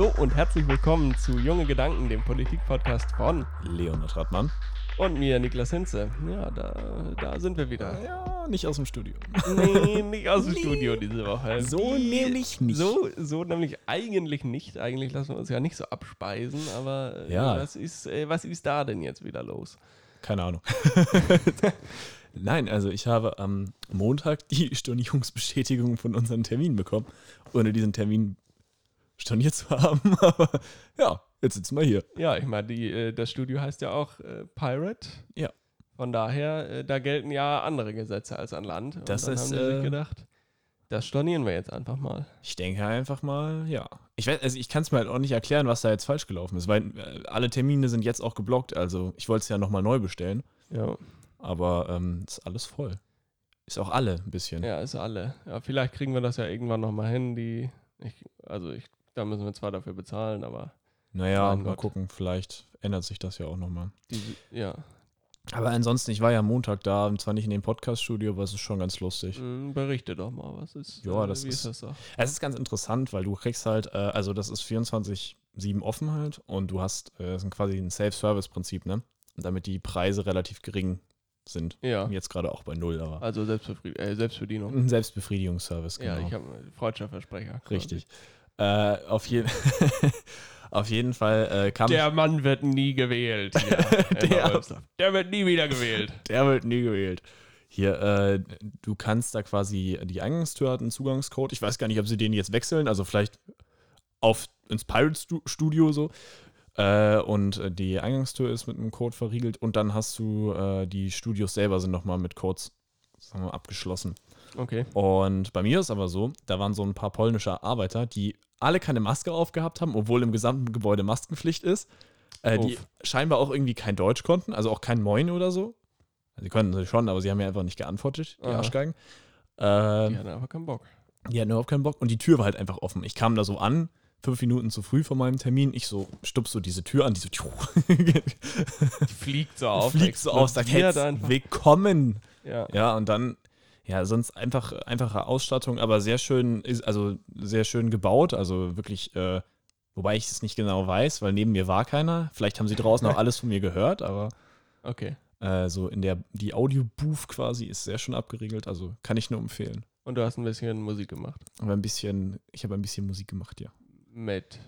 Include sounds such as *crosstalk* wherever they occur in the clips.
Hallo und herzlich willkommen zu Junge Gedanken, dem Politik-Podcast von Leonard Radmann. und mir, Niklas Hinze. Ja, da, da sind wir wieder. Ja, nicht aus dem Studio. Nee, nicht aus dem Nee. Studio diese Woche. So Wie- nämlich nicht. So, so nämlich eigentlich nicht. Eigentlich lassen wir uns ja nicht so abspeisen, aber äh, Ja. was, ist, äh, was ist da denn jetzt wieder los? Keine Ahnung. *laughs* Nein, also ich habe am Montag die Stornierungsbestätigung von unserem Termin bekommen, ohne diesen Termin storniert zu haben. *laughs* Aber ja, jetzt sitzen wir hier. Ja, ich meine, äh, das Studio heißt ja auch äh, Pirate. Ja. Von daher, äh, da gelten ja andere Gesetze als an Land. Und Das dann ist, haben die sich äh, gedacht, das stornieren wir jetzt einfach mal. Ich denke einfach mal, ja. Ich weiß, also ich kann es mir halt auch nicht erklären, was da jetzt falsch gelaufen ist, weil äh, alle Termine sind jetzt auch geblockt. Also ich wollte es ja nochmal neu bestellen, Ja, aber ähm, ist alles voll. Ist auch alle ein bisschen. ja ist alle. Ja, vielleicht kriegen wir das ja irgendwann nochmal hin. Die, ich, also ich, da müssen wir zwar dafür bezahlen, aber Naja, mal Gott. gucken, vielleicht ändert sich das ja auch nochmal. ja, Aber ansonsten, ich war ja Montag da, und zwar nicht in dem Podcast-Studio, aber es ist schon ganz lustig. mh, berichte doch mal, was ist, Ja, äh, das wie ist, ist- das so? Es ist ganz interessant, weil du kriegst halt, äh, also das ist 24-7 offen halt und du hast, äh, das ist quasi ein Self-Service-Prinzip, ne? Damit die Preise relativ gering sind. Ja, Jetzt gerade auch bei null, aber also Selbstbefried äh, Selbstbedienung. ein Selbstbefriedigungsservice, genau. Ja, ich habe freudscher Versprecher. quasi. Äh, auf, je *laughs* auf jeden Fall äh, kam Der Mann wird nie gewählt. Ja, *laughs* Der- der wird nie wieder gewählt. Der wird nie gewählt. Hier, äh, du kannst da quasi, die Eingangstür hat einen Zugangscode. Ich weiß gar nicht, ob sie den jetzt wechseln, also vielleicht auf ins Pirate Stu Studio so. Äh, und äh, die Eingangstür ist mit einem Code verriegelt und dann hast du, äh, die Studios selber sind nochmal mit Codes sagen wir, abgeschlossen. Okay. Und bei mir ist aber so, da waren so ein paar polnische Arbeiter, die alle keine Maske aufgehabt haben, obwohl im gesamten Gebäude Maskenpflicht ist. Äh, die scheinbar auch irgendwie kein Deutsch konnten, also auch kein Moin oder so. Also sie konnten sie schon, aber sie haben ja einfach nicht geantwortet, die Aha. Arschgeigen. Die Ähm, hatten einfach keinen Bock. die hatten überhaupt keinen Bock und die Tür war halt einfach offen. Ich kam da so an, fünf Minuten zu früh vor meinem Termin. Ich so, stupst so diese Tür an, die so, Die fliegt so *laughs* auf. fliegt so aus, sagt, hey, willkommen. Ja. Ja, und dann, ja, sonst einfach einfache Ausstattung, aber sehr schön, ist, also sehr schön gebaut, also wirklich, äh, wobei ich es nicht genau weiß, weil neben mir war keiner. Vielleicht haben sie draußen auch *laughs* alles von mir gehört, aber Okay. äh, so in der, die Audio-Booth quasi ist sehr schön abgeriegelt, also kann ich nur empfehlen. Und du hast ein bisschen Musik gemacht. Aber ein bisschen, ich habe ein bisschen Musik gemacht, ja. Mit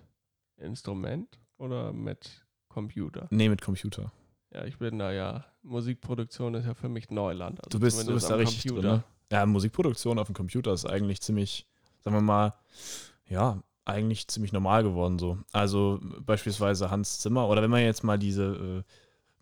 Instrument oder mit Computer? Nee, mit Computer. Ja, ich bin da ja. Musikproduktion ist ja für mich Neuland. Also Du bist, du bist da richtig drin, ne? Ja, Musikproduktion auf dem Computer ist eigentlich ziemlich, sagen wir mal, ja, eigentlich ziemlich normal geworden so. Also beispielsweise Hans Zimmer oder wenn man jetzt mal diese,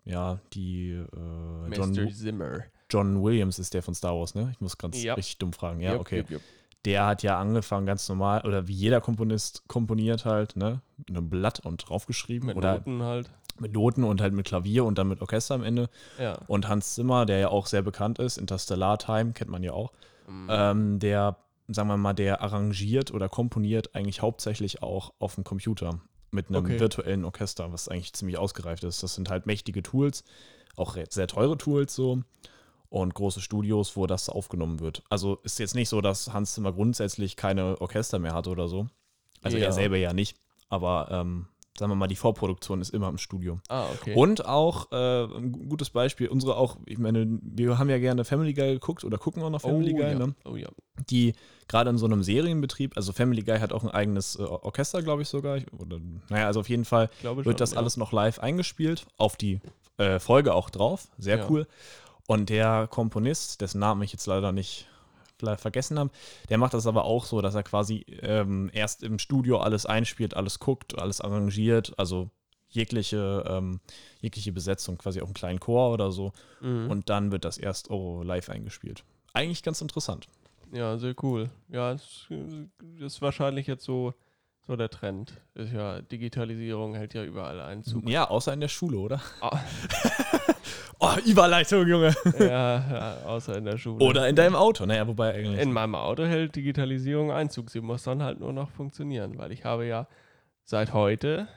äh, ja, die äh. John, Zimmer. John Williams ist der von Star Wars, ne? Ich muss ganz Ja. richtig dumm fragen. Ja, Jupp, okay. jupp. Der hat ja angefangen ganz normal, oder wie jeder Komponist komponiert halt, ne? Mit einem Blatt und draufgeschrieben Mit oder Noten halt. Mit Noten und halt mit Klavier und dann mit Orchester am Ende. Ja. Und Hans Zimmer, der ja auch sehr bekannt ist, Interstellar Time, kennt man ja auch, Mhm. ähm, der, sagen wir mal, der arrangiert oder komponiert eigentlich hauptsächlich auch auf dem Computer mit einem Okay. virtuellen Orchester, was eigentlich ziemlich ausgereift ist. Das sind halt mächtige Tools, auch sehr teure Tools so und große Studios, wo das aufgenommen wird. Also ist jetzt nicht so, dass Hans Zimmer grundsätzlich keine Orchester mehr hat oder so. Also Ja. er selber ja nicht, aber ähm, sagen wir mal, die Vorproduktion ist immer im Studio. ah, okay. Und auch äh, ein gu- gutes Beispiel, unsere auch, ich meine, wir haben ja gerne Family Guy geguckt oder gucken auch noch Family oh, Guy, ja. ne? oh ja. die gerade in so einem Serienbetrieb, also Family Guy hat auch ein eigenes äh, Orchester, glaube ich sogar, ich- oder, naja, also auf jeden Fall schon. wird das ja. alles noch live eingespielt, auf die äh, Folge auch drauf, sehr Ja. cool. Und der Komponist, dessen Namen ich jetzt leider nicht vergessen habe, der macht das aber auch so, dass er quasi ähm, erst im Studio alles einspielt, alles guckt, alles arrangiert, also jegliche, ähm, jegliche Besetzung, quasi auch einen kleinen Chor oder so. Mhm. Und dann wird das erst oh, live eingespielt. Eigentlich ganz interessant. Ja, sehr cool. Ja, es ist wahrscheinlich jetzt so, so der Trend. Ist ja, Digitalisierung hält ja überall Einzug. Ja, außer in der Schule, oder? Ah, *laughs* Oh, Überleitung, Junge. ja, ja, außer in der Schule. Oder in deinem Auto. Naja, wobei eigentlich. In meinem Auto hält Digitalisierung Einzug. Sie muss dann halt nur noch funktionieren, weil ich habe ja seit heute,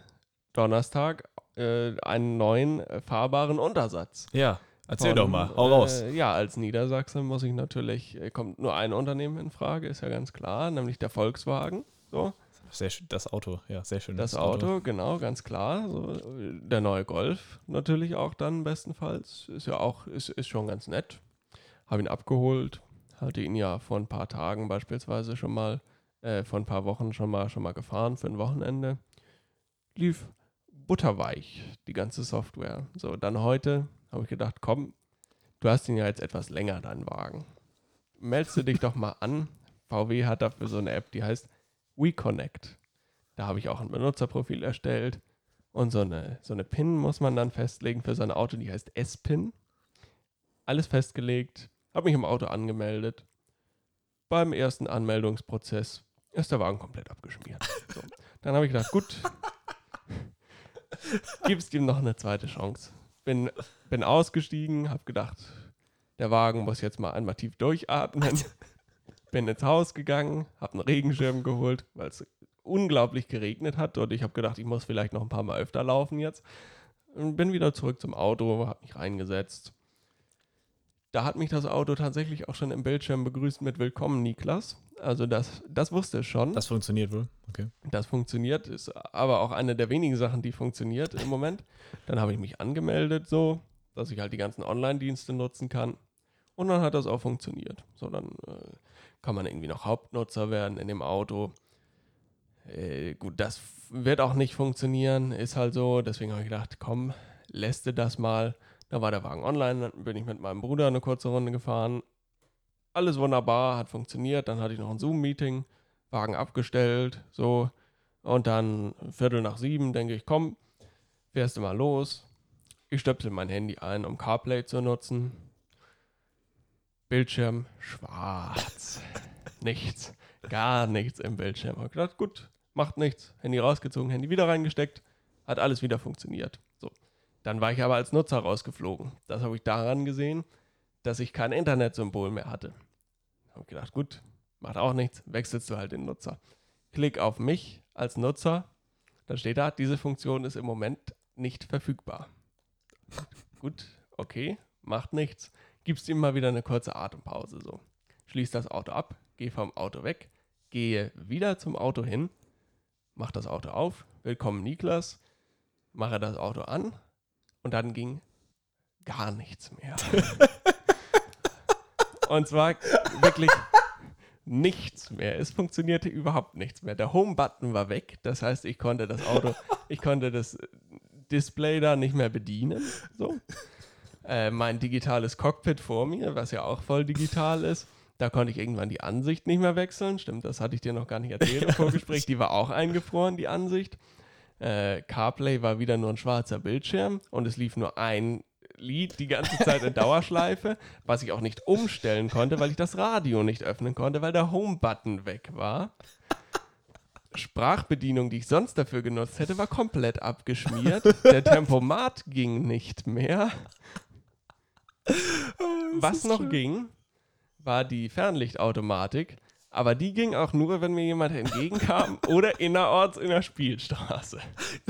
Donnerstag, äh, einen neuen äh, fahrbaren Untersatz. ja, erzähl Von, doch mal. Hau raus. Äh, ja, als Niedersachse muss ich natürlich, äh, kommt nur ein Unternehmen in Frage, ist ja ganz klar, nämlich der Volkswagen. So. Sehr schön. Das Auto, ja, sehr schön. Das Auto, genau, ganz klar. So, der neue Golf natürlich auch dann bestenfalls. Ist ja auch, ist, ist schon ganz nett. Habe ihn abgeholt. Hatte ihn ja vor ein paar Tagen beispielsweise schon mal, äh, vor ein paar Wochen schon mal, schon mal gefahren für ein Wochenende. Lief butterweich, die ganze Software. So, dann heute habe ich gedacht, komm, du hast ihn ja jetzt etwas länger, deinen Wagen. Meldest du dich doch mal an. VW hat dafür so eine App, die heißt WeConnect. Da habe ich auch ein Benutzerprofil erstellt. Und so eine, so eine PIN muss man dann festlegen für sein Auto, die heißt S-PIN. Alles festgelegt, habe mich im Auto angemeldet. Beim ersten Anmeldungsprozess ist der Wagen komplett abgeschmiert. So. Dann habe ich gedacht, gut, *laughs* gibst ihm noch eine zweite Chance. Bin, bin ausgestiegen, habe gedacht, der Wagen muss jetzt mal einmal tief durchatmen. Bin ins Haus gegangen, habe einen Regenschirm geholt, weil es unglaublich geregnet hat. Und ich habe gedacht, ich muss vielleicht noch ein paar Mal öfter laufen jetzt. Und bin wieder zurück zum Auto, habe mich reingesetzt. Da hat mich das Auto tatsächlich auch schon im Bildschirm begrüßt mit Willkommen, Niklas. Also das, das wusste es schon. Das funktioniert wohl, okay. Das funktioniert, ist aber auch eine der wenigen Sachen, die funktioniert im Moment. Dann habe ich mich angemeldet, so, dass ich halt die ganzen Online-Dienste nutzen kann. Und dann hat das auch funktioniert. So, dann äh, kann man irgendwie noch Hauptnutzer werden in dem Auto. Äh, gut, das wird auch nicht funktionieren, ist halt so. Deswegen habe ich gedacht, komm, lässt du das mal. Da war der Wagen online, dann bin ich mit meinem Bruder eine kurze Runde gefahren. Alles wunderbar, hat funktioniert. Dann hatte ich noch ein Zoom-Meeting, Wagen abgestellt, so. Und dann Viertel nach sieben denke ich, komm, fährst du mal los. Ich stöpsel mein Handy ein, um CarPlay zu nutzen. Bildschirm schwarz. nichts. Gar nichts im Bildschirm. Ich gedacht, gut, macht nichts. Handy rausgezogen, Handy wieder reingesteckt. Hat alles wieder funktioniert. So. Dann war ich aber als Nutzer rausgeflogen. Das habe ich daran gesehen, dass ich kein Internetsymbol mehr hatte. Habe gedacht, gut, macht auch nichts, wechselst du halt den Nutzer. Klick auf mich als Nutzer. Dann steht da, diese Funktion ist im Moment nicht verfügbar. gut, okay, macht nichts gibst ihm mal wieder eine kurze Atempause. So. Schließ das Auto ab, geh vom Auto weg, gehe wieder zum Auto hin, mach das Auto auf, willkommen Niklas, mache das Auto an und dann ging gar nichts mehr. *laughs* und zwar wirklich nichts mehr. Es funktionierte überhaupt nichts mehr. Der Home-Button war weg. Das heißt, ich konnte das Auto, ich konnte das Display da nicht mehr bedienen. So äh, mein digitales Cockpit vor mir, was ja auch voll digital ist. Da konnte ich irgendwann die Ansicht nicht mehr wechseln. Stimmt, das hatte ich dir noch gar nicht erzählt im *laughs* Vorgespräch. Die war auch eingefroren, die Ansicht. Äh, CarPlay war wieder nur ein schwarzer Bildschirm und es lief nur ein Lied die ganze Zeit in *laughs* Dauerschleife, was ich auch nicht umstellen konnte, weil ich das Radio nicht öffnen konnte, weil der Home-Button weg war. Sprachbedienung, die ich sonst dafür genutzt hätte, war komplett abgeschmiert. *laughs* Der Tempomat ging nicht mehr. Was noch schön. ging, war die Fernlichtautomatik. Aber die ging auch nur, wenn mir jemand entgegenkam *laughs* oder innerorts in der Spielstraße.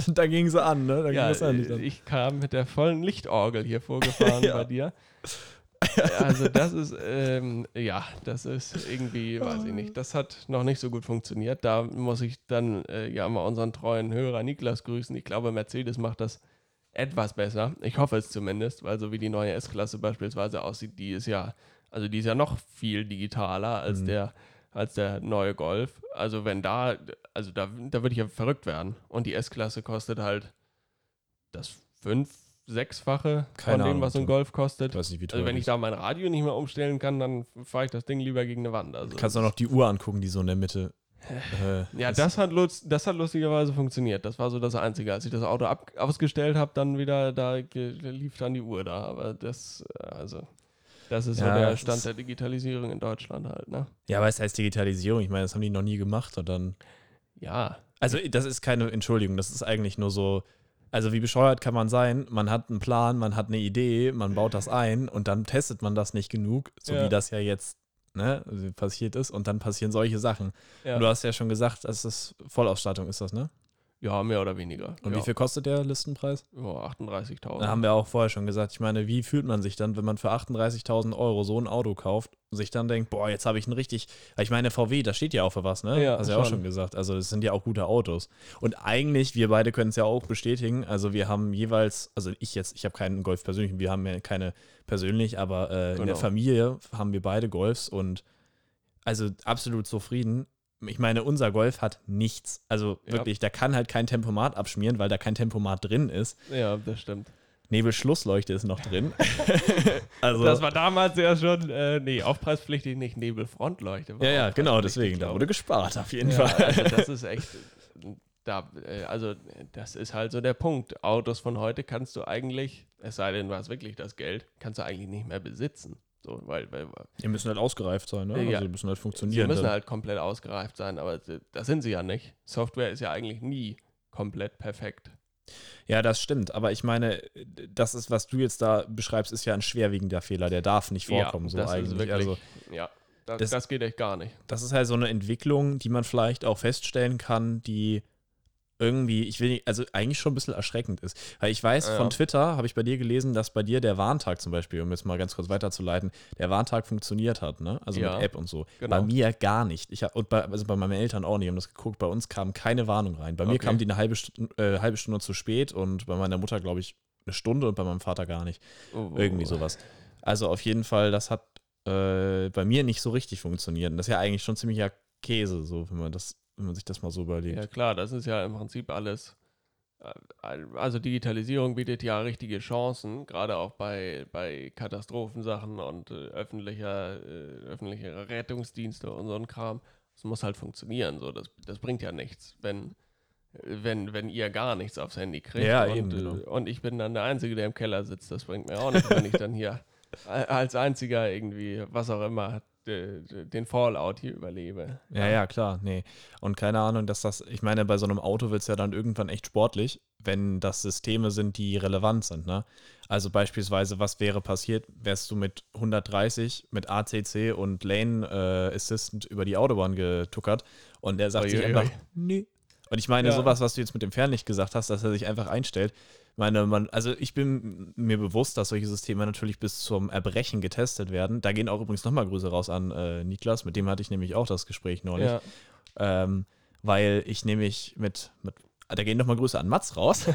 Da ging sie an, ne? Da ja, ich kam mit der vollen Lichtorgel hier vorgefahren *laughs* ja. bei dir. *laughs* Also das ist, ähm, ja, das ist irgendwie, weiß ich nicht, das hat noch nicht so gut funktioniert. Da muss ich dann äh, ja mal unseren treuen Hörer Niklas grüßen. Ich glaube, Mercedes macht das etwas besser. Ich hoffe es zumindest, weil so wie die neue S-Klasse beispielsweise aussieht, die ist ja, also die ist ja noch viel digitaler als mhm. der als der neue Golf. Also wenn da, also da, da würde ich ja verrückt werden. Und die S-Klasse kostet halt das fünf, sechsfache Keine von dem, was so ein Golf kostet. Ich weiß nicht, wie also wenn ich da mein Radio nicht mehr umstellen kann, dann fahre ich das Ding lieber gegen eine Wand. Also Kannst du auch noch die Uhr angucken, die so in der Mitte äh, ja, das hat, das hat lustigerweise funktioniert. Das war so das Einzige. Als ich das Auto ausgestellt habe, dann wieder, da lief dann die Uhr da. Aber das, äh, also, das ist ja, so der Stand der Digitalisierung in Deutschland halt, ne? Ja, aber es heißt Digitalisierung. Ich meine, das haben die noch nie gemacht und dann. Ja. Also, das ist keine Entschuldigung. Das ist eigentlich nur so. Also, wie bescheuert kann man sein? Man hat einen Plan, man hat eine Idee, man baut das ein und dann testet man das nicht genug, so ja. wie das ja jetzt ne, passiert ist und dann passieren solche Sachen. Ja. Und du hast ja schon gesagt, dass das Vollausstattung ist das, ne? Ja, mehr oder weniger. Und ja. wie viel kostet der Listenpreis? Ja, 38.000. Da haben wir auch vorher schon gesagt. Ich meine, wie fühlt man sich dann, wenn man für 38.000 Euro so ein Auto kauft und sich dann denkt, boah, jetzt habe ich ein richtig. Ich meine, VW, das steht ja auch für was, ne? Ja, Hast du ja auch schon. gesagt. Also, es sind ja auch gute Autos. Und eigentlich, wir beide können es ja auch bestätigen. Also, wir haben jeweils, also ich jetzt, ich habe keinen Golf persönlich, wir haben ja keine persönlich, aber äh, in der Genau. Familie haben wir beide Golfs und also absolut zufrieden. Ich meine, unser Golf hat nichts. Also Ja. wirklich, da kann halt kein Tempomat abschmieren, weil da kein Tempomat drin ist. ja, das stimmt. Nebelschlussleuchte ist noch drin. *laughs* *laughs* also, Das war damals ja schon, äh, nee, aufpreispflichtig nicht Nebelfrontleuchte. war ja, ja, genau, deswegen. Da wurde gespart, auf jeden ja, Fall. Also das *laughs* ist echt, da, äh, also das ist halt so der Punkt. Autos von heute kannst du eigentlich, es sei denn, du hast wirklich das Geld, kannst du eigentlich nicht mehr besitzen. So, weil, weil Die müssen halt ausgereift sein, ne? Ja. Also, die müssen halt sie funktionieren. müssen dann. halt komplett ausgereift sein, aber das sind sie ja nicht. Software ist ja eigentlich nie komplett perfekt. Ja, das stimmt. Aber ich meine, das ist, was du jetzt da beschreibst, ist ja ein schwerwiegender Fehler. Der darf nicht vorkommen, so das eigentlich. Ist wirklich, also, ja, das, das- das geht echt gar nicht. das ist halt so eine Entwicklung, die man vielleicht auch feststellen kann, die irgendwie, ich will nicht, also eigentlich schon ein bisschen erschreckend ist. Weil ich weiß, Ja. von Twitter habe ich bei dir gelesen, dass bei dir der Warntag zum Beispiel, um jetzt mal ganz kurz weiterzuleiten, der Warntag funktioniert hat, ne? Also Ja, mit App und so. genau. Bei mir gar nicht. Ich und bei, also bei meinen Eltern auch nicht, haben das geguckt. Bei uns kam keine Warnung rein. Bei mir Okay. kam die eine halbe, Stu äh, halbe Stunde zu spät und bei meiner Mutter, glaube ich, eine Stunde und bei meinem Vater gar nicht. Oh, oh, Irgendwie oh. sowas. Also auf jeden Fall, das hat äh, bei mir nicht so richtig funktioniert. Und das ist ja eigentlich schon ziemlicher Käse, so, wenn man das, wenn man sich das mal so überlegt. Ja klar, das ist ja im Prinzip alles. äh, Also Digitalisierung bietet ja richtige Chancen, gerade auch bei, bei Katastrophensachen und äh, öffentlicher, äh, öffentliche Rettungsdienste und so ein Kram. Das muss halt funktionieren. So. Das, das bringt ja nichts, wenn, wenn, wenn ihr gar nichts aufs Handy kriegt. Ja, und, eben, genau. und ich bin dann der Einzige, der im Keller sitzt. Das bringt mir auch nichts, wenn ich dann hier *laughs* als einziger irgendwie, was auch immer, den Fallout hier überlebe. Ja, ja, klar, nee. Und keine Ahnung, dass das, ich meine, bei so einem Auto wird es ja dann irgendwann echt sportlich, wenn das Systeme sind, die relevant sind, ne? Also beispielsweise, was wäre passiert, wärst du mit 130 mit ACC und Lane äh, Assistant über die Autobahn getuckert und der sagt Ui, sich ui, einfach, ui. nee. Und ich meine, Ja. sowas, was du jetzt mit dem Fernlicht gesagt hast, dass er sich einfach einstellt, meine, man, also ich bin mir bewusst, dass solche Systeme natürlich bis zum Erbrechen getestet werden. Da gehen auch übrigens nochmal Grüße raus an äh, Niklas, mit dem hatte ich nämlich auch das Gespräch neulich. Ja. Ähm, weil ich nämlich mit, mit da gehen nochmal Grüße an Mats raus.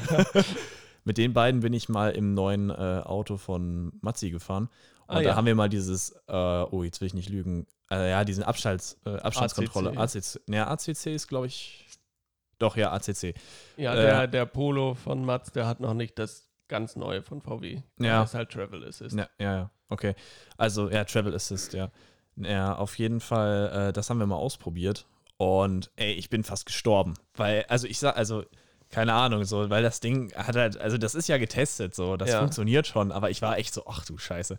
*laughs* mit den beiden bin ich mal im neuen äh, Auto von Matzi gefahren. Und Ah, da ja. haben wir mal dieses, äh, oh, jetzt will ich nicht lügen, äh, ja, diesen Abstands, äh, Abstandskontrolle. ACC. Ne, ACC ist, glaube ich, doch, ja, ACC. Ja, Äh, der, der Polo von Mats, der hat noch nicht das ganz neue von VW. Ja. Das ist halt Travel Assist. Ja, ja, ja, okay. Also, ja, Travel Assist, ja. Ja, auf jeden Fall, äh, das haben wir mal ausprobiert. Und ey, ich bin fast gestorben. Weil, also ich sag, also, keine Ahnung, so, weil das Ding hat halt, also das ist ja getestet, so, das Ja. funktioniert schon, aber ich war echt so, ach du Scheiße.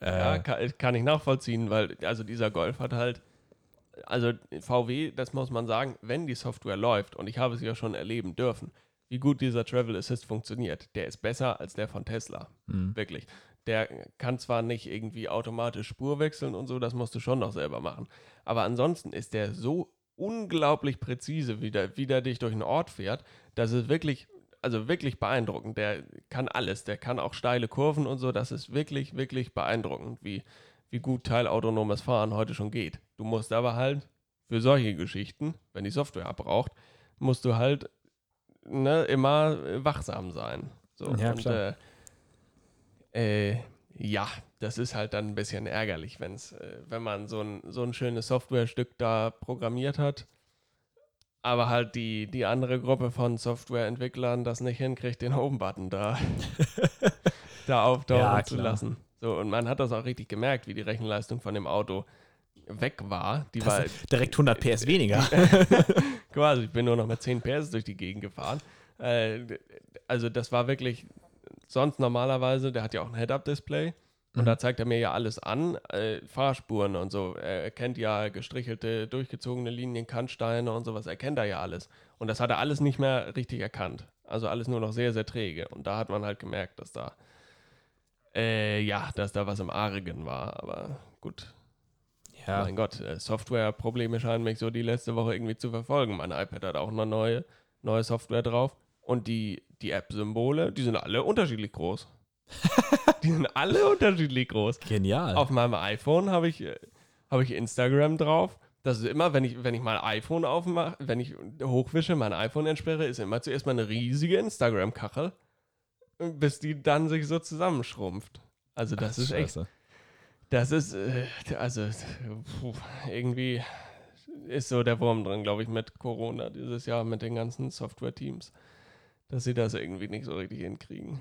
Äh, Ja, kann, kann ich nachvollziehen, weil also dieser Golf hat halt, also VW, das muss man sagen, wenn die Software läuft, und ich habe es ja schon erleben dürfen, wie gut dieser Travel Assist funktioniert, der ist besser als der von Tesla. mh. Wirklich. Der kann zwar nicht irgendwie automatisch Spur wechseln und so, das musst du schon noch selber machen. Aber ansonsten ist der so unglaublich präzise, wie der, wie der dich durch einen Ort fährt, dass es wirklich, also wirklich beeindruckend. Der kann alles. Der kann auch steile Kurven und so. Das ist wirklich, wirklich beeindruckend, wie, wie gut teilautonomes Fahren heute schon geht. Du musst aber halt für solche Geschichten, wenn die Software abbraucht, musst du halt ne, immer wachsam sein. So, Ja, und. Äh, äh, ja, das ist halt dann ein bisschen ärgerlich, wenn's, äh, wenn man so ein, so ein schönes Softwarestück da programmiert hat, aber halt die, die andere Gruppe von Softwareentwicklern das nicht hinkriegt, den Home-Button da, *laughs* da auftauchen Ja, zu lassen. So, und man hat das auch richtig gemerkt, wie die Rechenleistung von dem Auto weg war. Die war Das, direkt 100 PS weniger. *laughs* quasi, ich bin nur noch mit 10 PS durch die Gegend gefahren. Äh, also das war wirklich, sonst normalerweise, der hat ja auch ein Head-Up-Display und Mhm. da zeigt er mir ja alles an, äh, Fahrspuren und so. Er erkennt ja gestrichelte, durchgezogene Linien, Kantsteine und sowas, erkennt er ja alles. Und das hat er alles nicht mehr richtig erkannt. Also alles nur noch sehr, sehr träge. Und da hat man halt gemerkt, dass da, äh, ja, dass da was im Argen war. Aber gut, Ja, mein Gott, äh, Softwareprobleme scheinen mich so die letzte Woche irgendwie zu verfolgen. Mein iPad hat auch eine neue, neue Software drauf und die, die App-Symbole, die sind alle unterschiedlich groß. *laughs* die sind alle unterschiedlich groß. Genial. Auf meinem iPhone habe ich, äh, hab ich Instagram drauf. Das ist immer, wenn ich, wenn ich mein iPhone aufmache, wenn ich hochwische, mein iPhone entsperre, ist immer zuerst mal eine riesige Instagram-Kachel, bis die dann sich so zusammenschrumpft. Also das Ach, ist echt, scheiße. das ist, äh, also puh, irgendwie ist so der Wurm drin, glaube ich, mit Corona dieses Jahr, mit den ganzen Software-Teams, dass sie das irgendwie nicht so richtig hinkriegen.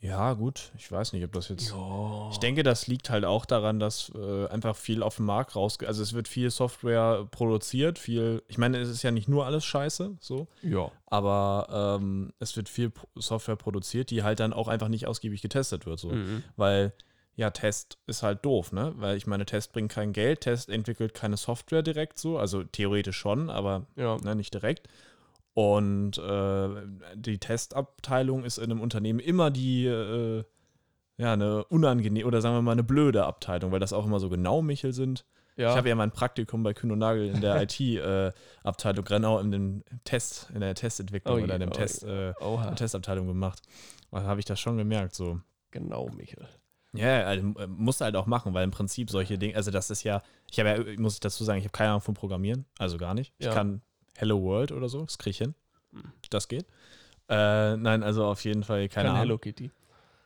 Ja, gut. Ich weiß nicht, ob das jetzt. Ja. Ich denke, das liegt halt auch daran, dass äh, einfach viel auf dem Markt raus. Also es wird viel Software produziert, viel. Ich meine, es ist ja nicht nur alles Scheiße, so. Ja. Aber ähm, es wird viel Software produziert, die halt dann auch einfach nicht ausgiebig getestet wird, so. Mhm. Weil, ja, Test ist halt doof, ne? Weil ich meine, Test bringt kein Geld, Test entwickelt keine Software direkt so. Also theoretisch schon, aber Ja. ne, nicht direkt. Und äh, die Testabteilung ist in einem Unternehmen immer die, äh, ja, eine unangenehme oder sagen wir mal eine blöde Abteilung, weil das auch immer so genau Michel sind. Ja. Ich habe ja mein Praktikum bei Kühn und Nagel in der *laughs* IT-Abteilung, genau in dem Test, in der Testentwicklung Oh oder je, in dem oh Test, äh. Testabteilung gemacht. Da habe ich das schon gemerkt, so. Genau, Michael. Ja, also, äh, musst du halt auch machen, weil im Prinzip solche Dinge, also das ist ja, ich habe ja, muss ich dazu sagen, ich habe keine Ahnung vom Programmieren, also gar nicht. Ich Ja. kann Hello World oder so, das kriege ich hin. Hm. Das geht. Äh, nein, also auf jeden Fall keine Ahnung. Hello Kitty.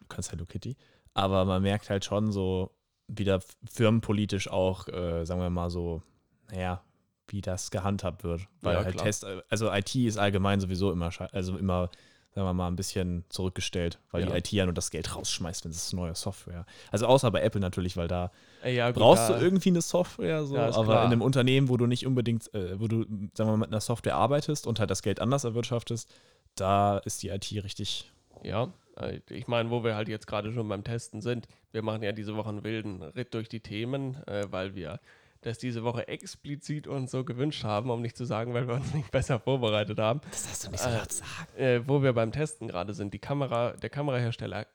Du kannst Hello Kitty. Aber man merkt halt schon so, wie da firmenpolitisch auch, äh, sagen wir mal so, naja, wie das gehandhabt wird. Weil Ja, halt. Test, also IT ist allgemein sowieso immer, also immer, sagen wir mal, ein bisschen zurückgestellt, weil die Ja. IT ja nur das Geld rausschmeißt, wenn es neue Software. Also außer bei Apple natürlich, weil da Äh, ja, gut, brauchst da- du irgendwie eine Software, so, Ja, aber klar. in einem Unternehmen, wo du nicht unbedingt, äh, wo du, sagen wir mal, mit einer Software arbeitest und halt das Geld anders erwirtschaftest, da ist die IT richtig. Ja, äh, ich meine, wo wir halt jetzt gerade schon beim Testen sind, wir machen ja diese Woche einen wilden Ritt durch die Themen, äh, weil wir das diese Woche explizit uns so gewünscht haben, um nicht zu sagen, weil wir uns nicht besser vorbereitet haben. Das hast du nicht so laut sagen. Äh, wo wir beim Testen gerade sind, die Kamera, der Kamerahersteller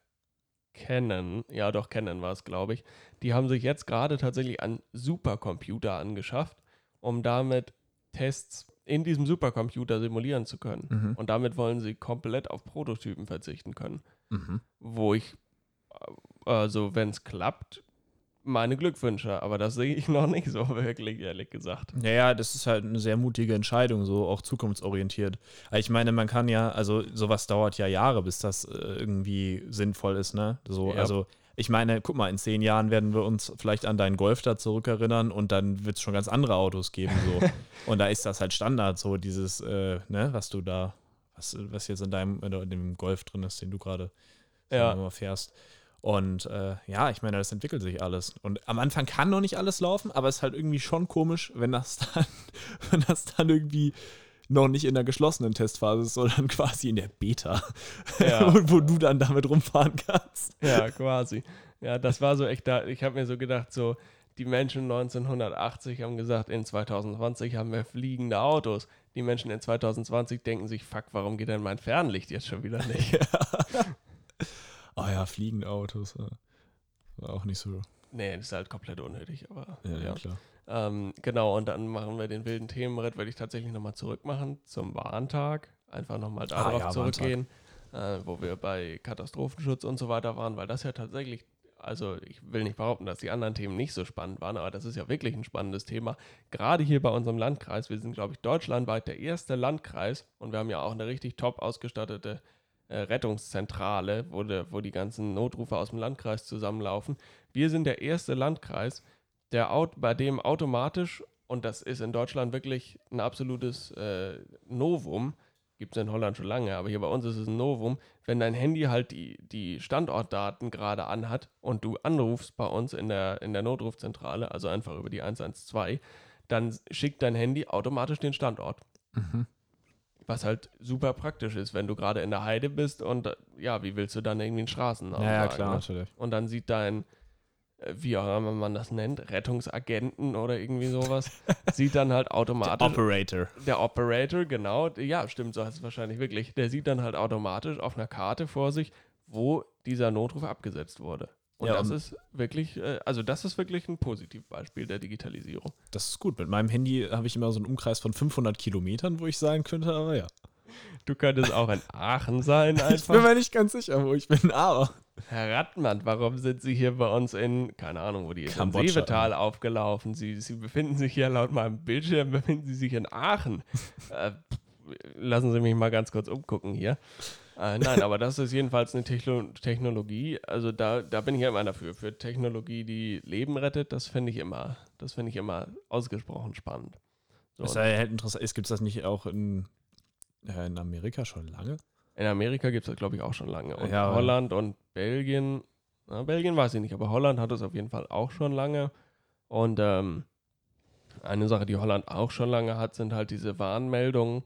Canon, ja doch Canon war es, glaube ich, die haben sich jetzt gerade tatsächlich einen Supercomputer angeschafft, um damit Tests in diesem Supercomputer simulieren zu können. Mhm. Und damit wollen sie komplett auf Prototypen verzichten können. Mhm. Wo ich, äh, also wenn es klappt, meine Glückwünsche, aber das sehe ich noch nicht so *laughs* wirklich, ehrlich gesagt. Ja, ja, das ist halt eine sehr mutige Entscheidung, so auch zukunftsorientiert. Aber Ich meine, man kann ja, also sowas dauert ja Jahre, bis das äh, irgendwie sinnvoll ist, ne? So, Ja. also ich meine, guck mal, in zehn Jahren werden wir uns vielleicht an deinen Golf da zurückerinnern und dann wird es schon ganz andere Autos geben, so. *laughs* und da ist das halt Standard, so dieses, äh, ne, was du da, was, was jetzt in deinem, in dem Golf drin ist, den du gerade Ja. fährst. Und äh, ja, ich meine, das entwickelt sich alles. Und am Anfang kann noch nicht alles laufen, aber es ist halt irgendwie schon komisch, wenn das *laughs* dann, wenn das dann irgendwie noch nicht in der geschlossenen Testphase ist, sondern *laughs* quasi in der Beta, Ja. *laughs* wo, wo du dann damit rumfahren kannst. Ja, quasi. Ja, das war so echt da. Ich habe mir so gedacht, so, die Menschen 1980 haben gesagt, in 2020 haben wir fliegende Autos. Die Menschen in 2020 denken sich, fuck, warum geht denn mein Fernlicht jetzt schon wieder nicht? Oh ja, fliegende Autos. War auch nicht so. nee, das ist halt komplett unnötig, aber Ja, ja. klar. Ähm, genau, und dann machen wir den wilden Themenritt, würde ich tatsächlich nochmal zurückmachen zum Warntag. Einfach nochmal Ah, darauf ja, zurückgehen, äh, wo wir bei Katastrophenschutz und so weiter waren, weil das ja tatsächlich, also ich will nicht behaupten, dass die anderen Themen nicht so spannend waren, aber das ist ja wirklich ein spannendes Thema. Gerade hier bei unserem Landkreis, wir sind, glaube ich, deutschlandweit der erste Landkreis und wir haben ja auch eine richtig top ausgestattete äh, Rettungszentrale, wo, de, wo die ganzen Notrufe aus dem Landkreis zusammenlaufen. Wir sind der erste Landkreis, der Aut bei dem automatisch, und das ist in Deutschland wirklich ein absolutes äh, Novum, gibt es in Holland schon lange, aber hier bei uns ist es ein Novum, wenn dein Handy halt die, die Standortdaten gerade anhat und du anrufst bei uns in der, in der Notrufzentrale, also einfach über die 112, dann schickt dein Handy automatisch den Standort. Mhm. Was halt super praktisch ist, wenn du gerade in der Heide bist und äh, ja, wie willst du dann irgendwie einen Straßennamen Ja, ja, sagen, klar, ne? natürlich. Und dann sieht dein, äh, wie auch immer man das nennt, Rettungsagenten oder irgendwie sowas, *laughs* sieht dann halt automatisch. Operator. Der Operator, genau. Ja, stimmt, so heißt es wahrscheinlich wirklich. Der sieht dann halt automatisch auf einer Karte vor sich, wo dieser Notruf abgesetzt wurde. Und Ja, das ist wirklich, äh, also das ist wirklich ein Positivbeispiel der Digitalisierung. Das ist gut. Mit meinem Handy habe ich immer so einen Umkreis von 500 Kilometern, wo ich sagen könnte, aber ja. Du könntest auch in Aachen sein *laughs* Ich einfach. bin mir nicht ganz sicher, wo ich bin, aber. Herr Rattmann, warum sind Sie hier bei uns in, keine Ahnung, wo die ist, in Kambodscha. Seevetal aufgelaufen? Sie, Sie befinden sich hier laut meinem Bildschirm, *laughs* befinden Sie sich in Aachen. äh, lassen Sie mich mal ganz kurz umgucken hier. Äh, nein, aber das ist jedenfalls eine Techno Technologie. Also da, da bin ich ja immer dafür. Für Technologie, die Leben rettet, das finde ich immer, das finde ich immer ausgesprochen spannend. So, und ja halt interessant. Gibt es das nicht auch in, äh, in Amerika schon lange? in Amerika gibt es das, glaube ich, auch schon lange. Und Ja, Holland und Belgien, na, Belgien weiß ich nicht, aber Holland hat es auf jeden Fall auch schon lange. Und ähm, eine Sache, die Holland auch schon lange hat, sind halt diese Warnmeldungen,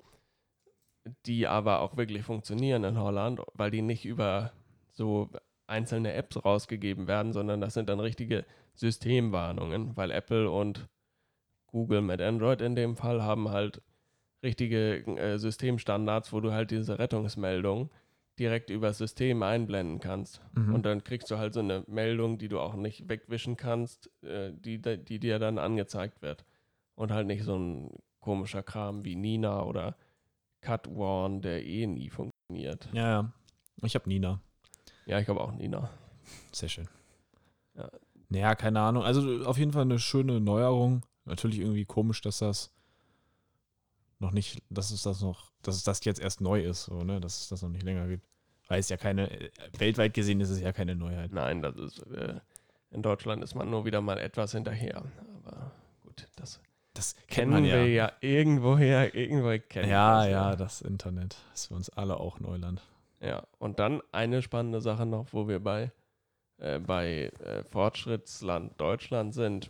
die aber auch wirklich funktionieren in Holland, weil die nicht über so einzelne Apps rausgegeben werden, sondern das sind dann richtige Systemwarnungen, weil Apple und Google mit Android in dem Fall haben halt richtige äh, Systemstandards, wo du halt diese Rettungsmeldung direkt über das System einblenden kannst. Mhm. Und dann kriegst du halt so eine Meldung, die du auch nicht wegwischen kannst, äh, die, die dir dann angezeigt wird. Und halt nicht so ein komischer Kram wie Nina oder Cut Warn, der eh nie funktioniert. Ja, ja. Ich habe Nina. Ja, ich habe auch Nina. Sehr schön. Ja. Naja, keine Ahnung. Also auf jeden Fall eine schöne Neuerung. Natürlich irgendwie komisch, dass das noch nicht, dass es das noch, dass es das jetzt erst neu ist, so, ne? Dass es das noch nicht länger gibt. Weil es ja keine, weltweit gesehen ist es ja keine Neuheit. Nein, das ist, äh, in Deutschland ist man nur wieder mal etwas hinterher. Aber das Das kennen man ja. wir ja irgendwoher, irgendwo kennen Ja, wir ja, das, das Internet ist für uns alle auch Neuland. Ja, und dann eine spannende Sache noch, wo wir bei, äh, bei äh, Fortschrittsland Deutschland sind,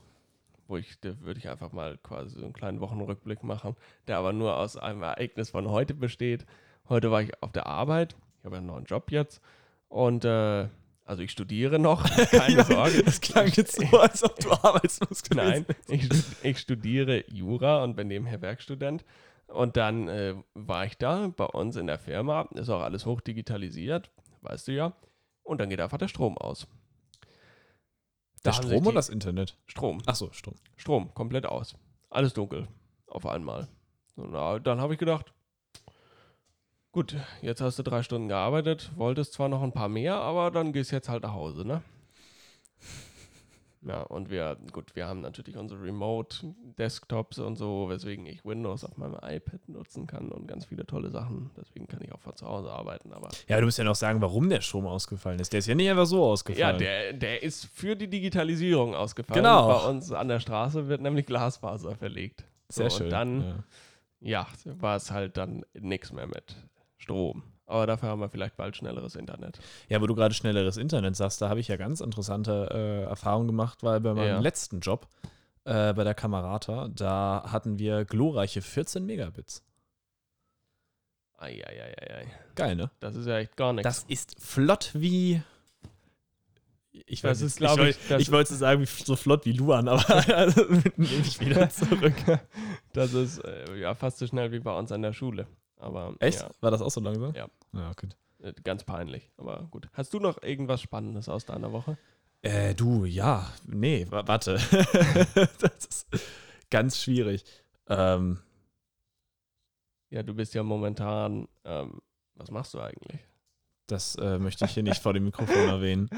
wo ich, da würde ich einfach mal quasi so einen kleinen Wochenrückblick machen, der aber nur aus einem Ereignis von heute besteht. Heute war ich auf der Arbeit, ich habe einen neuen Job jetzt und äh, also ich studiere noch, *laughs* keine Sorge. Das klang jetzt so, als ob du arbeitslos gewesen Nein, ich, ich studiere Jura und bin nebenher Werkstudent. Und dann äh, war ich da bei uns in der Firma, ist auch alles hoch digitalisiert, weißt du ja. Und dann geht einfach der Strom aus. Der Da sich Strom oder das Internet? Strom, Achso, Strom. Strom, komplett aus. Alles dunkel, auf einmal. So, na, dann habe ich gedacht, gut, jetzt hast du drei Stunden gearbeitet, wolltest zwar noch ein paar mehr, aber dann gehst jetzt halt nach Hause, ne? Ja, und wir, gut, wir haben natürlich unsere Remote-Desktops und so, weswegen ich Windows auf meinem iPad nutzen kann und ganz viele tolle Sachen. Deswegen kann ich auch von zu Hause arbeiten, aber Ja, du musst ja noch sagen, warum der Strom ausgefallen ist. Der ist ja nicht einfach so Ja, ausgefallen. der, der ist für die Digitalisierung ausgefallen. Genau. Bei uns an der Straße wird nämlich Glasfaser verlegt. Sehr so, schön. Und dann, ja. ja, war es halt dann nichts mehr mit Strom. Aber dafür haben wir vielleicht bald schnelleres Internet. Ja, wo du gerade schnelleres Internet sagst, da habe ich ja ganz interessante äh, Erfahrungen gemacht, weil bei meinem Ja. letzten Job äh, bei der Kamerata, da hatten wir glorreiche 14 Megabits. Eieieiei. Geil, ne? Das ist ja echt gar nichts. Das ist flott wie. Ich weiß ist, nicht, glaub ich, wollte- das- ich wollte sagen, wie so flott wie Luan, aber *laughs* *laughs* nehme ich wieder zurück. Das ist äh, ja fast so schnell wie bei uns an der Schule. Aber Echt? ja, War das auch so langsam? Ja. Ja, gut. äh, ganz peinlich. Aber gut. Hast du noch irgendwas Spannendes aus deiner Woche? Äh, du, ja, nee, wa- warte. *laughs* das ist ganz schwierig. Ähm, Ja, du bist ja momentan. Ähm, was machst du eigentlich? das äh, möchte ich hier nicht vor dem Mikrofon erwähnen.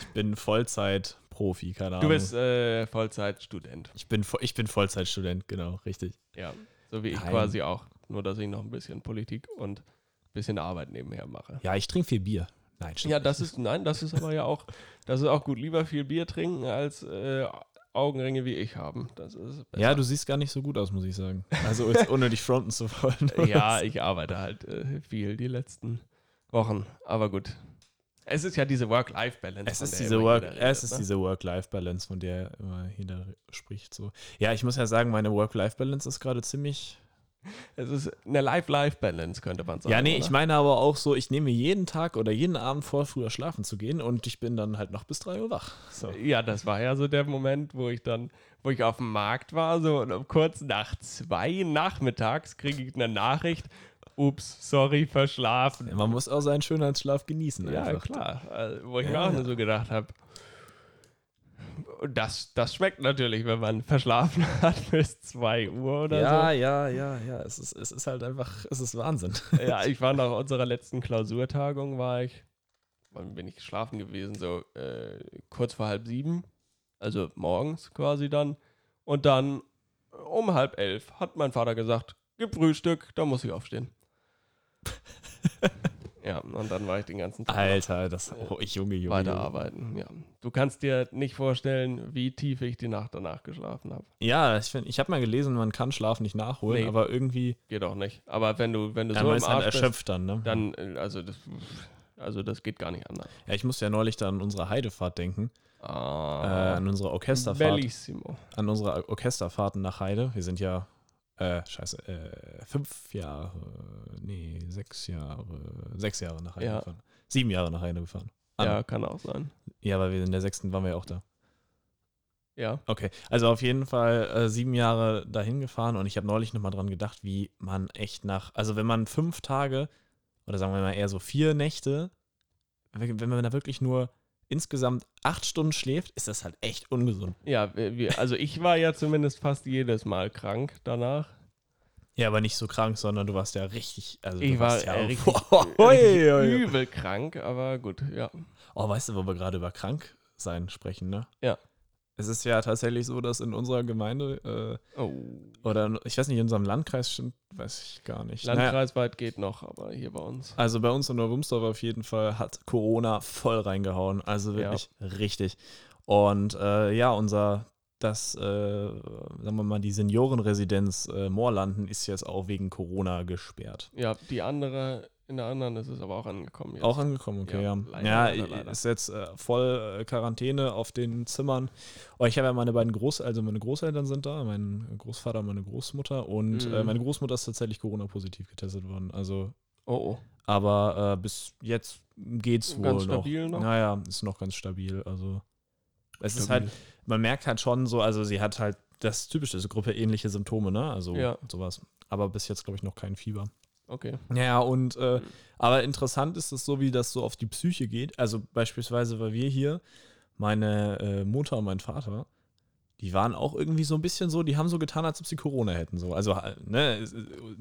Ich bin Vollzeit-Profi, keine Ahnung. Du bist äh, Vollzeitstudent. ich, bin, ich bin Vollzeitstudent, genau, richtig. Ja, so wie ich Nein. quasi auch. Nur, dass ich noch ein bisschen Politik und ein bisschen Arbeit nebenher mache. Ja, ich trinke viel Bier. Nein, stimmt. Ja, das ist, nein, das ist aber ja auch, das ist auch gut. Lieber viel Bier trinken, als äh, Augenringe wie ich haben. Das ist besser. Ja, du siehst gar nicht so gut aus, muss ich sagen. Also, jetzt, ohne dich fronten zu wollen. Ja, ich arbeite halt äh, viel die letzten Wochen. Aber gut. Es ist ja diese Work-Life-Balance. Es ist diese Work, jeder es redet, ist ne? diese Work-Life-Balance, von der immer jeder spricht. So. Ja, ich muss ja sagen, meine Work-Life-Balance ist gerade ziemlich. Es ist eine Life-Life-Balance, könnte man sagen. ja, nee, oder? ich meine aber auch so, ich nehme jeden Tag oder jeden Abend vor, früher schlafen zu gehen und ich bin dann halt noch bis 3 Uhr wach. So. Ja, das war ja so der Moment, wo ich dann, wo ich auf dem Markt war, so und um kurz nach zwei nachmittags kriege ich eine Nachricht. Ups, sorry, verschlafen. Man muss auch seinen Schönheitsschlaf genießen. Ja, einfach. klar. Also, wo ich mir Ja. auch nur so gedacht habe, das, das schmeckt natürlich, wenn man verschlafen *laughs* hat bis 2 Uhr oder ja, ja, ja, ja. Es ist, es ist halt einfach, es ist Wahnsinn. so. *laughs* Ja, ich war nach unserer letzten Klausurtagung, war ich, wann bin ich geschlafen gewesen? So äh, kurz vor halb sieben, also morgens quasi dann. Und dann um halb elf hat mein Vater gesagt, gib Frühstück, da muss ich aufstehen. *laughs* ja, und dann war ich den ganzen Tag Alter, das, oh, Junge, Junge. weiterarbeiten. Ja. Du kannst dir nicht vorstellen, wie tief ich die Nacht danach geschlafen habe. Ja, ich, find- ich habe mal gelesen, man kann Schlaf nicht nachholen, Nee. aber irgendwie, Geht auch nicht. Aber wenn du, wenn du ja, so im halt Arsch bist, erschöpft dann, ne? dann, äh, also das, also das geht gar nicht anders. Ja, ich musste ja neulich da an unsere Heidefahrt denken, äh, Ah, an unsere Orchesterfahrt, bellissimo. an unsere Orchesterfahrten nach Heide. Wir sind ja, äh, scheiße, äh, fünf Jahre, nee, sechs Jahre, sechs Jahre nach Heide Ja. gefahren. Sieben Jahre nach Heide gefahren. An- Ja, kann auch sein. Ja, weil wir in der sechsten waren wir ja auch da. Ja. Okay, also auf jeden Fall äh, sieben Jahre dahin gefahren und ich habe neulich nochmal dran gedacht, wie man echt nach, also wenn man fünf Tage oder sagen wir mal eher so vier Nächte, wenn man da wirklich nur insgesamt acht Stunden schläft, ist das halt echt ungesund. Ja, wir, wir- also ich war ja zumindest fast jedes Mal krank danach. Ja, aber nicht so krank, sondern du warst ja richtig, also Ich du war warst ja *laughs* äh, richtig, Ui, richtig übel krank, aber gut, ja. Oh, weißt du, wo wir gerade über krank sein sprechen, ne? Ja. Es ist ja tatsächlich so, dass in unserer Gemeinde äh, Oh, oder ich weiß nicht, in unserem Landkreis stimmt, weiß ich gar nicht. Naja, Landkreisweit geht noch, aber hier bei uns. Also bei uns in Neumünster auf jeden Fall hat Corona voll reingehauen. Also wirklich richtig. Und äh, ja, unser, das, äh, sagen wir mal, die Seniorenresidenz äh, Moorlanden ist jetzt auch wegen Corona gesperrt. Ja, die andere, in der anderen ist es aber auch angekommen jetzt. Auch angekommen, okay, Ja, ja. ja, leider, ist jetzt äh, voll äh, Quarantäne auf den Zimmern. Oh, ich habe ja meine beiden Groß, also meine Großeltern sind da, mein Großvater und meine Großmutter. Und Mhm. äh, meine Großmutter ist tatsächlich Corona-positiv getestet worden. Also oh, oh. Aber äh, bis jetzt geht's wohl Ganz noch. stabil noch? Naja, ist noch ganz stabil. Also es ist Stabil. halt, man merkt halt schon so, also sie hat halt das typische, diese Gruppe ähnliche Symptome, ne? Also Ja. sowas. Aber bis jetzt, glaube ich, noch kein Fieber. Okay. Ja, und äh, aber interessant ist es so, wie das so auf die Psyche geht. Also beispielsweise, weil wir hier, meine äh, Mutter und mein Vater, die waren auch irgendwie so ein bisschen so, die haben so getan, als ob sie Corona hätten. So. Also, äh, ne,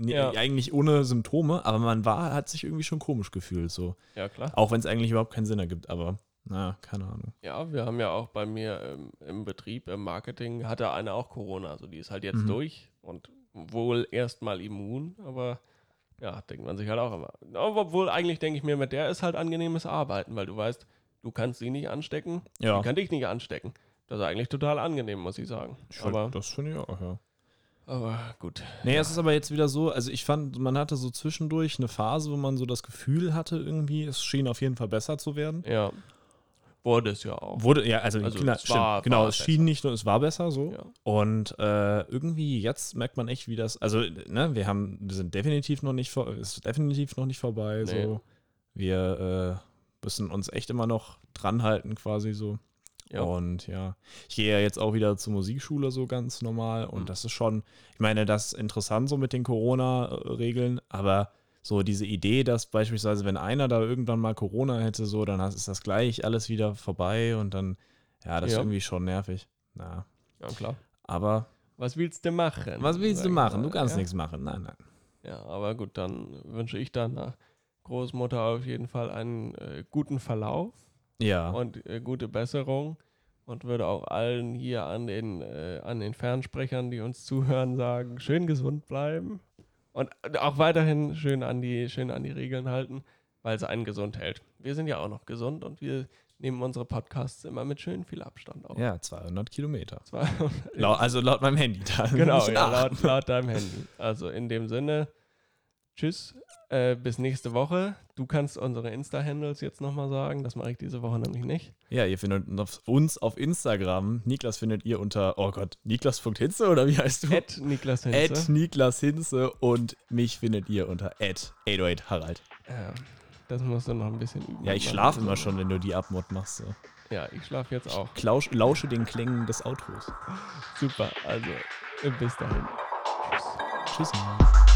äh, Ja. eigentlich ohne Symptome, aber man war, hat sich irgendwie schon komisch gefühlt. So. Ja, klar. Auch wenn es eigentlich überhaupt keinen Sinn ergibt, aber na, keine Ahnung. Ja, wir haben ja auch bei mir ähm, im Betrieb, im Marketing, hatte eine auch Corona. Also die ist halt jetzt Mhm. durch und wohl erstmal immun, aber ja, denkt man sich halt auch immer. Obwohl eigentlich denke ich mir, mit der ist halt angenehmes Arbeiten, weil du weißt, du kannst sie nicht anstecken, Ja, die kann dich nicht anstecken. Das ist eigentlich total angenehm, muss ich sagen. ich find, Aber, das finde ich auch, ja. aber gut. Nee, es ist aber jetzt wieder so, also ich fand, man hatte so zwischendurch eine Phase, wo man so das Gefühl hatte, irgendwie, es schien auf jeden Fall besser zu werden. Ja. Wurde es ja auch. Wurde, ja, also, Also klar, es war- genau, war es besser. schien nicht nur, es war besser so. Ja. Und äh, irgendwie jetzt merkt man echt, wie das, also, ne, wir haben, wir sind definitiv noch nicht, vor, ist definitiv noch nicht vorbei, Nee. so. Wir äh, müssen uns echt immer noch dran halten, quasi so. Ja. Und ja, ich gehe ja jetzt auch wieder zur Musikschule so ganz normal und Mhm. das ist schon, ich meine, das ist interessant so mit den Corona-Regeln, aber so diese Idee, dass beispielsweise, wenn einer da irgendwann mal Corona hätte, so, dann ist das gleich alles wieder vorbei und dann, ja, das ist Ja. irgendwie schon nervig. Na, ja, klar. aber Was willst du machen? was willst du machen? Du kannst ja? nichts machen. Nein, nein. Ja, aber gut, dann wünsche ich deiner Großmutter auf jeden Fall einen äh, guten Verlauf Ja. und äh, gute Besserung und würde auch allen hier an den, äh, an den Fernsprechern, die uns zuhören, sagen, schön gesund bleiben und äh, auch weiterhin schön an die, schön an die Regeln halten, weil es einen gesund hält. Wir sind ja auch noch gesund und wir nehmen unsere Podcasts immer mit schön viel Abstand auf. ja, 200 Kilometer. Zwar, Lau also laut meinem Handy. Da Genau, ja, laut, laut deinem Handy. Also in dem Sinne, tschüss, äh, bis nächste Woche. Du kannst unsere Insta-Handles jetzt nochmal sagen, das mache ich diese Woche nämlich nicht. Ja, ihr findet uns auf Instagram. Niklas findet ihr unter, oh Gott, Niklas.hinze oder wie heißt du? Ed Niklas Hinze. At Niklas Hinze und mich findet ihr unter at 808 Harald. Ja, das musst du noch ein bisschen üben. Ja, ich schlafe immer schon, wenn du die Abmod machst. So. Ja, ich schlafe jetzt auch. Klausch, lausche den Klängen des Autos. Super, also bis dahin. Tschüss. Tschüss.